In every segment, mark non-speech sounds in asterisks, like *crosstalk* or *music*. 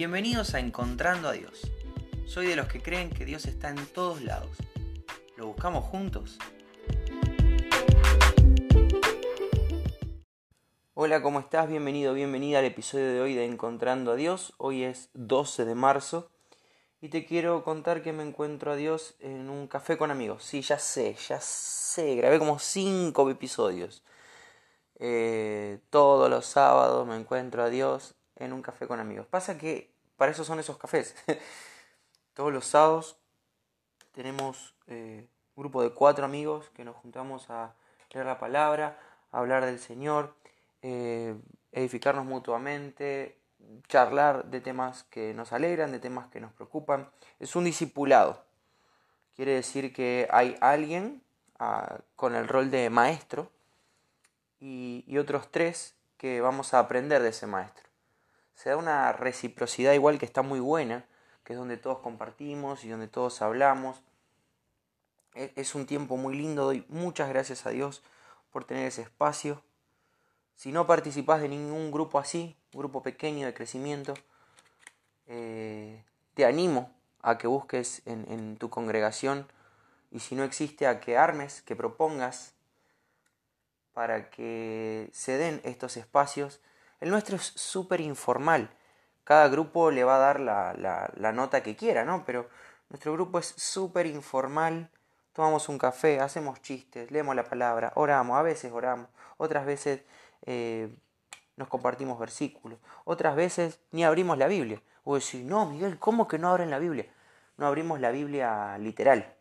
Bienvenidos a Encontrando a Dios. Soy de los que creen que Dios está en todos lados. ¿Lo buscamos juntos? Hola, ¿cómo estás? Bienvenido, bienvenida al episodio de hoy de Encontrando a Dios. Hoy es 12 de marzo y te quiero contar que me encuentro a Dios en un café con amigos. Sí, ya sé, ya sé, grabé como 5 episodios. Eh, todos los sábados me encuentro a Dios en un café con amigos. Pasa que para eso son esos cafés. *laughs* Todos los sábados tenemos eh, un grupo de cuatro amigos que nos juntamos a leer la palabra, a hablar del Señor, eh, edificarnos mutuamente, charlar de temas que nos alegran, de temas que nos preocupan. Es un discipulado. Quiere decir que hay alguien ah, con el rol de maestro y otros tres que vamos a aprender de ese maestro se da una reciprocidad igual que está muy buena, que es donde todos compartimos y donde todos hablamos. E, es un tiempo muy lindo, doy muchas gracias a Dios por tener ese espacio. Si no participas de ningún grupo así, grupo pequeño de crecimiento, eh, te animo a que busques en, en tu congregación y si no existe a que armes, que propongas para que se den estos espacios el nuestro es súper informal. Cada grupo le va a dar la, la, nota que quiera, ¿no? Pero nuestro grupo es súper informal. Tomamos un café, hacemos chistes, leemos la palabra, oramos, a veces oramos, otras veces eh, nos compartimos versículos, otras veces ni abrimos la Biblia. O decir, no, Miguel, ¿cómo que no abren la Biblia? No abrimos la Biblia literal,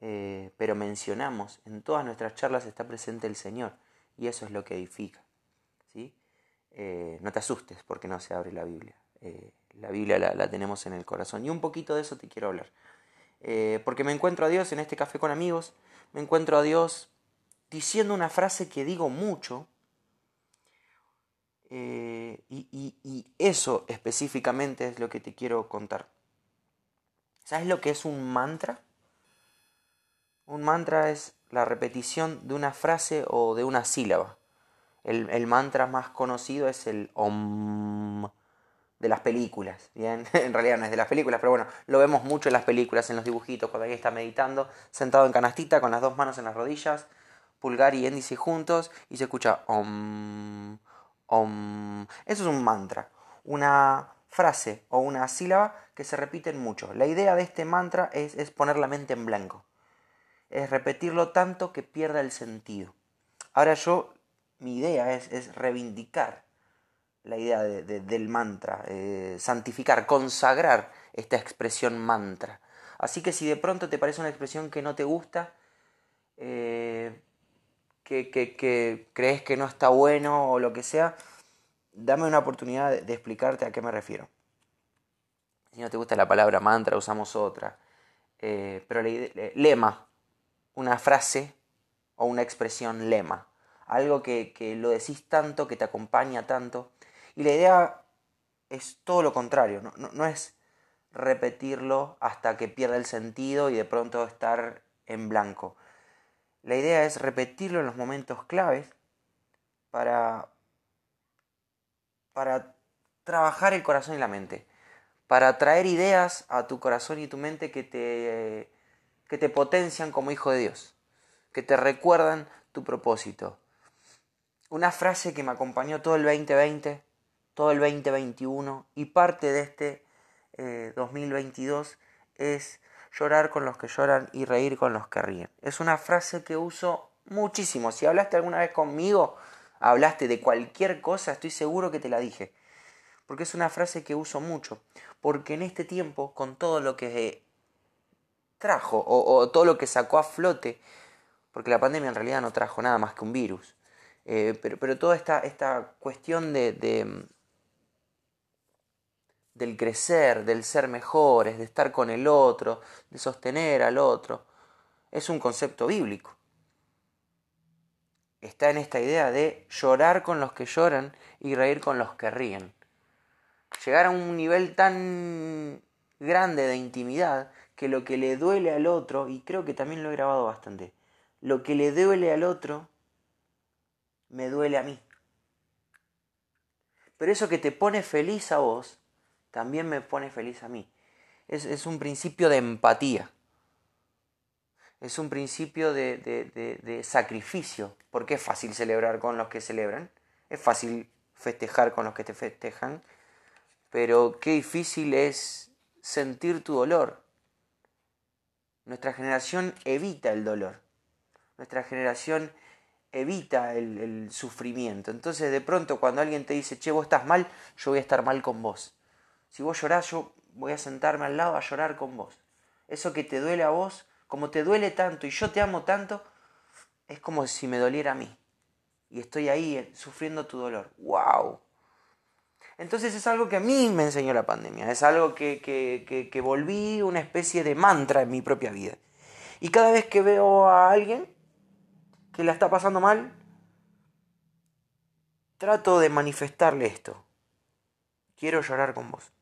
eh, pero mencionamos, en todas nuestras charlas está presente el Señor, y eso es lo que edifica. ¿sí? Eh, no te asustes porque no se abre la Biblia. Eh, la Biblia la, tenemos en el corazón. Y un poquito de eso te quiero hablar. Eh, porque me encuentro a Dios en este café con amigos, me encuentro a Dios diciendo una frase que digo mucho. Y, y, eso específicamente es lo que te quiero contar. ¿Sabes lo que es un mantra? Un mantra es la repetición de una frase o de una sílaba. El, mantra más conocido es el Om de las películas. Bien, *laughs* en realidad no es de las películas, pero bueno, lo vemos mucho en las películas, en los dibujitos, cuando alguien está meditando, sentado en canastita con las dos manos en las rodillas, pulgar y índice juntos, y se escucha Om, Om. Eso es un mantra, una frase o una sílaba que se repiten mucho. La idea de este mantra es, es poner la mente en blanco, es repetirlo tanto que pierda el sentido. Ahora yo mi idea es, reivindicar la idea del mantra, eh, santificar, consagrar esta expresión mantra. Así que si de pronto te parece una expresión que no te gusta, eh, que, crees que no está bueno o lo que sea, dame una oportunidad de, explicarte a qué me refiero. Si no te gusta la palabra mantra, usamos otra. Eh, pero lema, una frase o una expresión lema algo que, lo decís tanto, que te acompaña tanto. Y la idea es todo lo contrario, no, es repetirlo hasta que pierda el sentido y de pronto estar en blanco. La idea es repetirlo en los momentos claves para, para trabajar el corazón y la mente, para traer ideas a tu corazón y tu mente que te, que te potencian como hijo de Dios, que te recuerdan tu propósito, una frase que me acompañó todo el 2020, todo el 2021 y parte de este 2022 eh, es llorar con los que lloran y reír con los que ríen. Es una frase que uso muchísimo. Si hablaste alguna vez conmigo, hablaste de cualquier cosa, estoy seguro que te la dije. Porque es una frase que uso mucho. Porque en este tiempo, con todo lo que trajo o todo lo que sacó a flote, porque la pandemia en realidad no trajo nada más que un virus, eh, pero, pero, toda esta, esta cuestión de, de, del crecer, del ser mejores, de estar con el otro, de sostener al otro, es un concepto bíblico. Está en esta idea de llorar con los que lloran y reír con los que ríen. Llegar a un nivel tan grande de intimidad que lo que le duele al otro, y creo que también lo he grabado bastante, lo que le duele al otro me duele a mí. Pero eso que te pone feliz a vos, también me pone feliz a mí. Es, un principio de empatía. Es un principio de, de, de, sacrificio. Porque es fácil celebrar con los que celebran. Es fácil festejar con los que te festejan. Pero qué difícil es sentir tu dolor. Nuestra generación evita el dolor. Nuestra generación evita el, sufrimiento. Entonces de pronto cuando alguien te dice, che, vos estás mal, yo voy a estar mal con vos. Si vos llorás, yo voy a sentarme al lado a llorar con vos. Eso que te duele a vos, como te duele tanto y yo te amo tanto, es como si me doliera a mí. Y estoy ahí eh, sufriendo tu dolor. ¡Wow! Entonces es algo que a mí me enseñó la pandemia. Es algo que, que, que volví una especie de mantra en mi propia vida. Y cada vez que veo a alguien que la está pasando mal, trato de manifestarle esto. Quiero llorar con vos.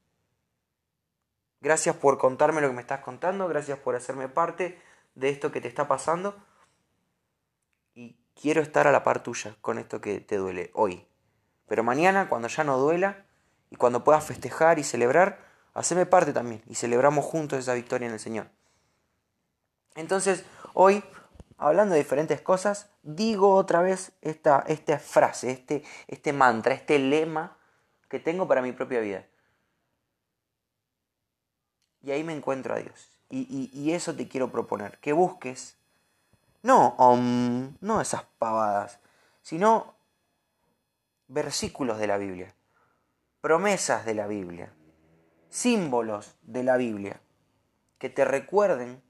Gracias por contarme lo que me estás contando, gracias por hacerme parte de esto que te está pasando. Y quiero estar a la par tuya con esto que te duele hoy. Pero mañana, cuando ya no duela y cuando puedas festejar y celebrar, haceme parte también y celebramos juntos esa victoria en el Señor. Entonces, hoy hablando de diferentes cosas, digo otra vez esta, esta frase, este, este mantra, este lema que tengo para mi propia vida. Y ahí me encuentro a Dios. Y, y, eso te quiero proponer, que busques, no, no esas pavadas, sino versículos de la Biblia, promesas de la Biblia, símbolos de la Biblia, que te recuerden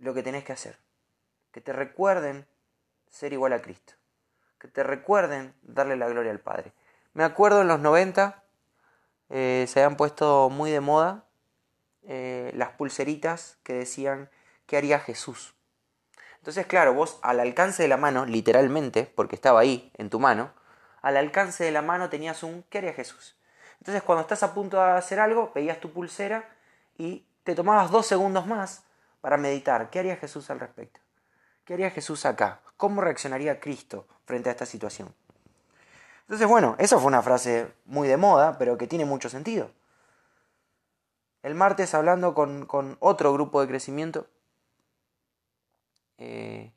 lo que tenés que hacer. Que te recuerden ser igual a Cristo. Que te recuerden darle la gloria al Padre. Me acuerdo en los 90 eh, se habían puesto muy de moda eh, las pulseritas que decían ¿qué haría Jesús? Entonces, claro, vos al alcance de la mano, literalmente, porque estaba ahí, en tu mano, al alcance de la mano tenías un ¿qué haría Jesús? Entonces, cuando estás a punto de hacer algo, veías tu pulsera y te tomabas dos segundos más para meditar. ¿Qué haría Jesús al respecto? ¿Qué haría Jesús acá? ¿Cómo reaccionaría Cristo frente a esta situación? Entonces, bueno, eso fue una frase muy de moda, pero que tiene mucho sentido. El martes, hablando con, otro grupo de crecimiento, eh,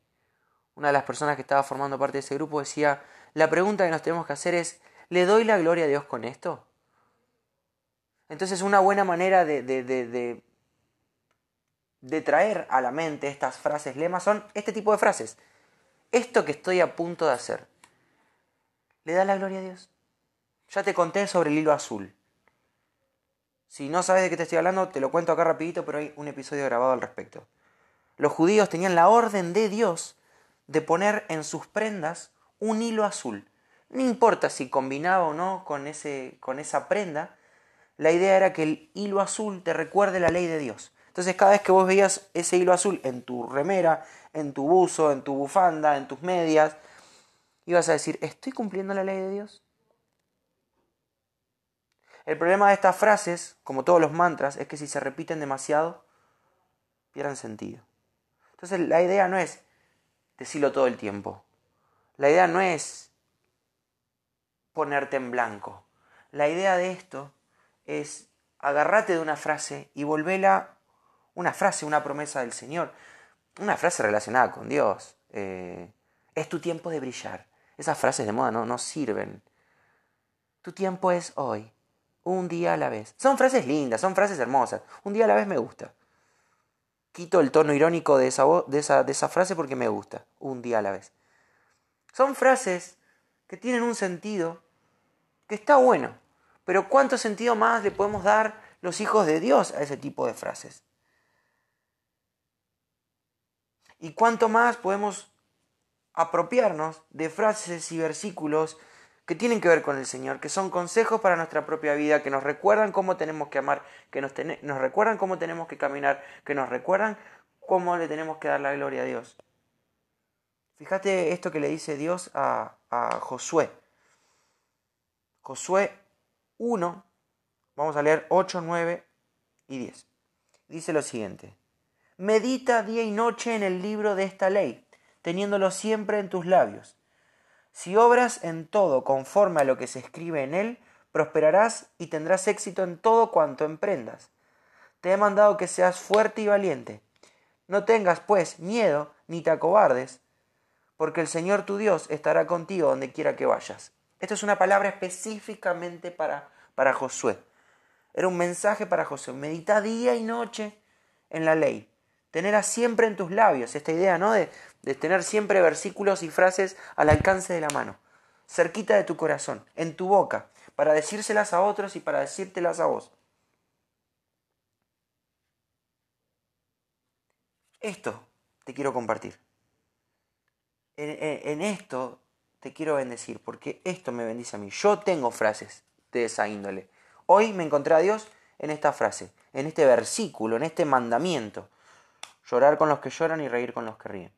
una de las personas que estaba formando parte de ese grupo decía, la pregunta que nos tenemos que hacer es, ¿le doy la gloria a Dios con esto? Entonces, una buena manera de de traer a la mente estas frases lemas son este tipo de frases. Esto que estoy a punto de hacer, ¿le da la gloria a Dios? Ya te conté sobre el hilo azul. Si no sabes de qué te estoy hablando, te lo cuento acá rapidito, pero hay un episodio grabado al respecto. Los judíos tenían la orden de Dios de poner en sus prendas un hilo azul. No importa si combinaba o no con, ese, con esa prenda, la idea era que el hilo azul te recuerde la ley de Dios. Entonces cada vez que vos veías ese hilo azul en tu remera, en tu buzo, en tu bufanda, en tus medias, ibas a decir, ¿estoy cumpliendo la ley de Dios? El problema de estas frases, como todos los mantras, es que si se repiten demasiado, pierden sentido. Entonces la idea no es decirlo todo el tiempo. La idea no es ponerte en blanco. La idea de esto es agarrate de una frase y volvela una frase, una promesa del Señor, una frase relacionada con Dios. Eh, es tu tiempo de brillar. Esas frases de moda no, no sirven. Tu tiempo es hoy, un día a la vez. Son frases lindas, son frases hermosas. Un día a la vez me gusta. Quito el tono irónico de esa, de esa, de esa frase porque me gusta. Un día a la vez. Son frases que tienen un sentido que está bueno. Pero ¿cuánto sentido más le podemos dar los hijos de Dios a ese tipo de frases? Y cuánto más podemos apropiarnos de frases y versículos que tienen que ver con el Señor, que son consejos para nuestra propia vida, que nos recuerdan cómo tenemos que amar, que nos, recuerdan cómo tenemos que caminar, que nos recuerdan cómo le tenemos que dar la gloria a Dios. Fíjate esto que le dice Dios a, a Josué. Josué 1, vamos a leer 8, 9 y 10. Dice lo siguiente. Medita día y noche en el libro de esta ley, teniéndolo siempre en tus labios. Si obras en todo conforme a lo que se escribe en él, prosperarás y tendrás éxito en todo cuanto emprendas. Te he mandado que seas fuerte y valiente. No tengas, pues, miedo ni te acobardes, porque el Señor tu Dios estará contigo donde quiera que vayas. Esto es una palabra específicamente para, para Josué. Era un mensaje para Josué. Medita día y noche en la ley. Tenerla siempre en tus labios. Esta idea, ¿no? De, tener siempre versículos y frases al alcance de la mano. Cerquita de tu corazón, en tu boca, para decírselas a otros y para decírtelas a vos. Esto te quiero compartir. En, esto te quiero bendecir, porque esto me bendice a mí. Yo tengo frases de esa índole. Hoy me encontré a Dios en esta frase, en este versículo, en este mandamiento. Llorar con los que lloran y reír con los que ríen.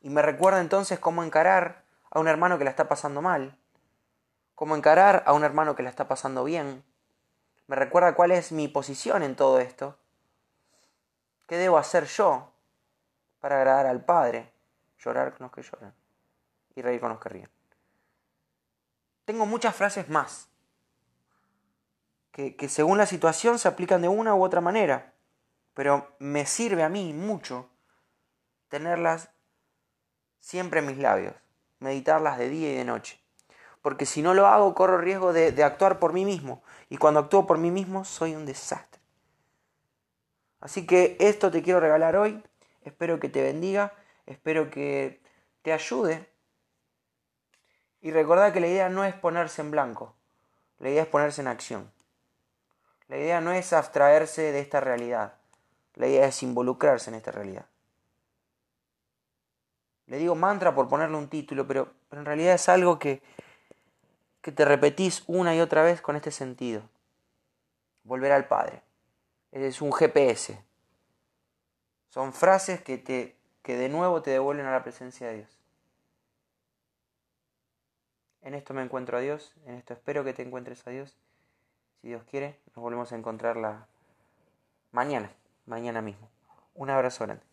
Y me recuerda entonces cómo encarar a un hermano que la está pasando mal, cómo encarar a un hermano que la está pasando bien. Me recuerda cuál es mi posición en todo esto. ¿Qué debo hacer yo para agradar al Padre? Llorar con los que lloran y reír con los que ríen. Tengo muchas frases más que, según la situación se aplican de una u otra manera, pero me sirve a mí mucho tenerlas siempre en mis labios, meditarlas de día y de noche. Porque si no lo hago, corro riesgo de, de actuar por mí mismo. Y cuando actúo por mí mismo, soy un desastre. Así que esto te quiero regalar hoy. Espero que te bendiga. Espero que te ayude. Y recordad que la idea no es ponerse en blanco. La idea es ponerse en acción. La idea no es abstraerse de esta realidad. La idea es involucrarse en esta realidad. Le digo mantra por ponerle un título, pero, en realidad es algo que, que te repetís una y otra vez con este sentido. Volver al Padre. Es un GPS. Son frases que, te, que de nuevo te devuelven a la presencia de Dios. En esto me encuentro a Dios, en esto espero que te encuentres a Dios. Si Dios quiere, nos volvemos a encontrarla mañana, mañana mismo. Un abrazo grande.